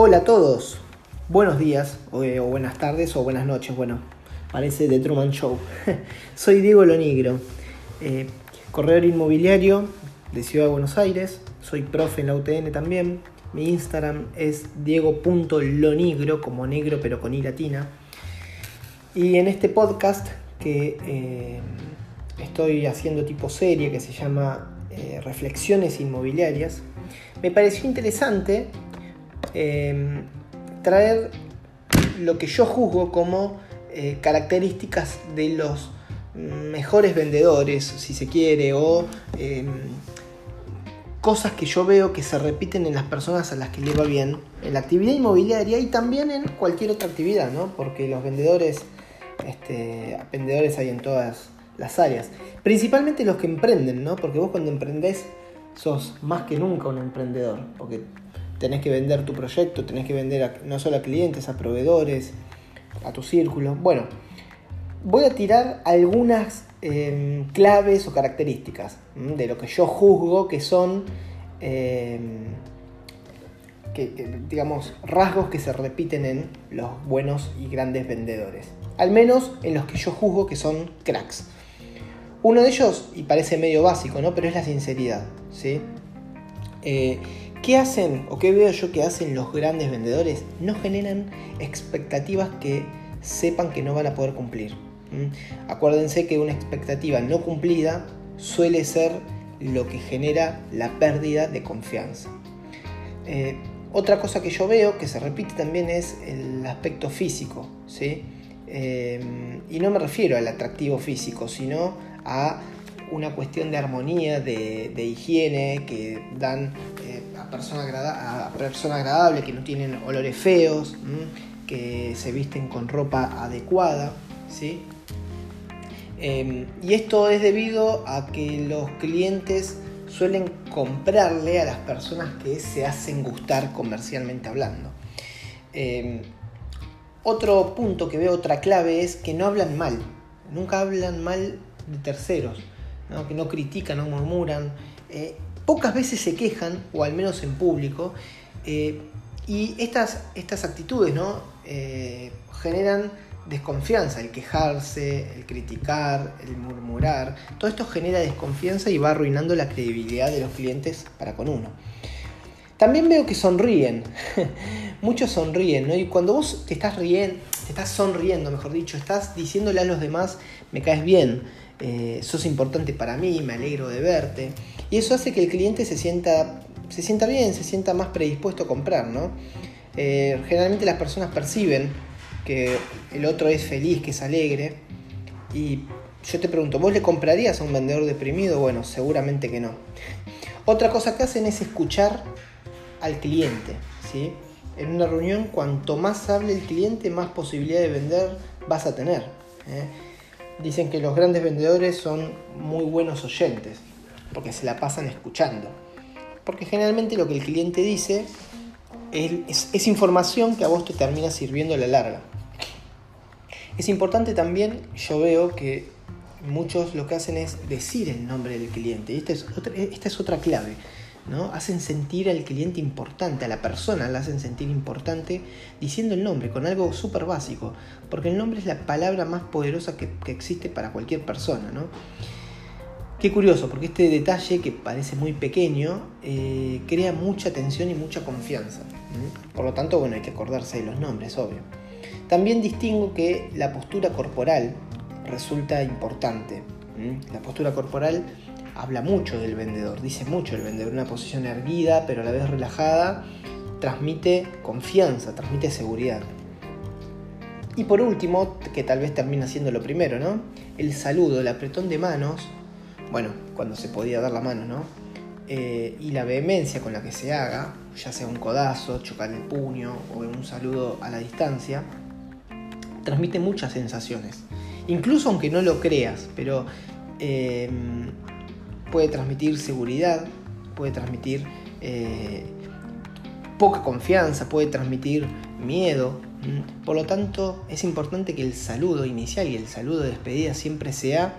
Hola a todos, buenos días, o, o buenas tardes, o buenas noches, bueno, parece The Truman Show. Soy Diego Lonigro, eh, corredor inmobiliario de Ciudad de Buenos Aires, soy profe en la UTN también, mi Instagram es diego.lonigro, como negro pero con i latina. Y en este podcast que eh, estoy haciendo tipo serie que se llama eh, Reflexiones Inmobiliarias, me pareció interesante eh, traer lo que yo juzgo como características de los mejores vendedores, si se quiere, o cosas que yo veo que se repiten en las personas a las que le va bien en la actividad inmobiliaria y también en cualquier otra actividad, ¿no? Porque los vendedores, este, vendedores hay en todas las áreas. Principalmente los que emprenden, ¿no? Porque vos cuando emprendés sos más que nunca un emprendedor, porque tenés que vender tu proyecto, tenés que vender no solo a clientes, a proveedores, a tu círculo. Bueno, voy a tirar algunas em, claves o características de lo que yo juzgo que son, em, digamos, rasgos que se repiten en los buenos y grandes vendedores. Al menos en los que yo juzgo que son cracks. Uno de ellos, y parece medio básico, ¿no? Pero es la sinceridad, ¿sí? Eh, ¿Qué hacen o qué veo yo que hacen los grandes vendedores? No generan expectativas que sepan que no van a poder cumplir. Acuérdense que una expectativa no cumplida suele ser lo que genera la pérdida de confianza. Eh, otra cosa que yo veo que se repite también es el aspecto físico, ¿sí? Eh, y no me refiero al atractivo físico, sino a una cuestión de armonía, de, higiene, que dan eh, a personas a persona agradables, que no tienen olores feos, que se visten con ropa adecuada. ¿sí? Em, y esto es debido a que los clientes suelen comprarle a las personas que se hacen gustar comercialmente hablando. Em, otro punto que veo, otra clave es que no hablan mal, nunca hablan mal de terceros, que no critican, no murmuran, eh, pocas veces se quejan, o al menos en público, eh, y estas, estas actitudes ¿no? Eh, generan desconfianza, el quejarse, el criticar, el murmurar, todo esto genera desconfianza y va arruinando la credibilidad de los clientes para con uno. También veo que sonríen, muchos sonríen, ¿no? Y cuando vos te estás riendo, te estás sonriendo, mejor dicho, estás diciéndole a los demás, me caes bien, eh, sos importante para mí, me alegro de verte. Y eso hace que el cliente se sienta, se sienta bien, se sienta más predispuesto a comprar, ¿no? Eh, generalmente las personas perciben que el otro es feliz, que es alegre. Y yo te pregunto, ¿vos le comprarías a un vendedor deprimido? Bueno, seguramente que no. Otra cosa que hacen es escuchar al cliente. ¿sí? En una reunión, cuanto más hable el cliente, más posibilidad de vender vas a tener. ¿eh? Dicen que los grandes vendedores son muy buenos oyentes, porque se la pasan escuchando. Porque generalmente lo que el cliente dice es, información que a vos te termina sirviendo a la larga. Es importante también, yo veo que muchos lo que hacen es decir el nombre del cliente. Y esta es otra, esta es otra clave. ¿No? Hacen sentir al cliente importante, a la persona la hacen sentir importante diciendo el nombre, con algo súper básico. Porque el nombre es la palabra más poderosa que, existe para cualquier persona. ¿no? Qué curioso, porque este detalle que parece muy pequeño eh, crea mucha atención y mucha confianza. Por lo tanto, bueno, hay que acordarse de los nombres, obvio. También distingo que la postura corporal resulta importante. La postura corporal habla mucho del vendedor, dice mucho del vendedor. Una posición erguida, pero a la vez relajada, transmite confianza, transmite seguridad. Y por último, que tal vez termina siendo lo primero, ¿no? El saludo, el apretón de manos, bueno, cuando se podía dar la mano, ¿no? Eh, y la vehemencia con la que se haga, ya sea un codazo, chocar el puño o un saludo a la distancia, transmite muchas sensaciones. Incluso aunque no lo creas, pero em, puede transmitir seguridad, puede transmitir eh, poca confianza, puede transmitir miedo. Por lo tanto, es importante que el saludo inicial y el saludo de despedida siempre sea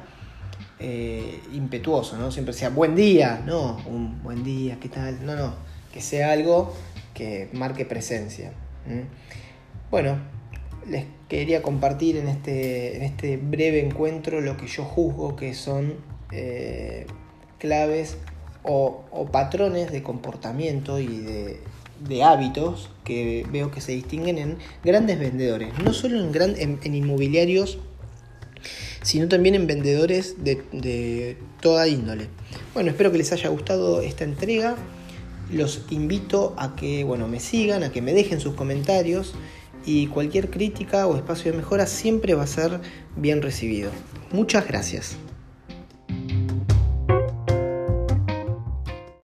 eh, impetuoso, ¿no? Siempre sea buen día, no un buen día, ¿qué tal? No, no, que sea algo que marque presencia. Bueno, les quería compartir en este, en este breve encuentro lo que yo juzgo que son eh, claves o, patrones de comportamiento y de, hábitos que veo que se distinguen en grandes vendedores, no solo en, gran, en, inmobiliarios, sino también en vendedores de, de toda índole. Bueno, espero que les haya gustado esta entrega. Los invito a que bueno, me sigan, a que me dejen sus comentarios y cualquier crítica o espacio de mejora siempre va a ser bien recibido. Muchas gracias.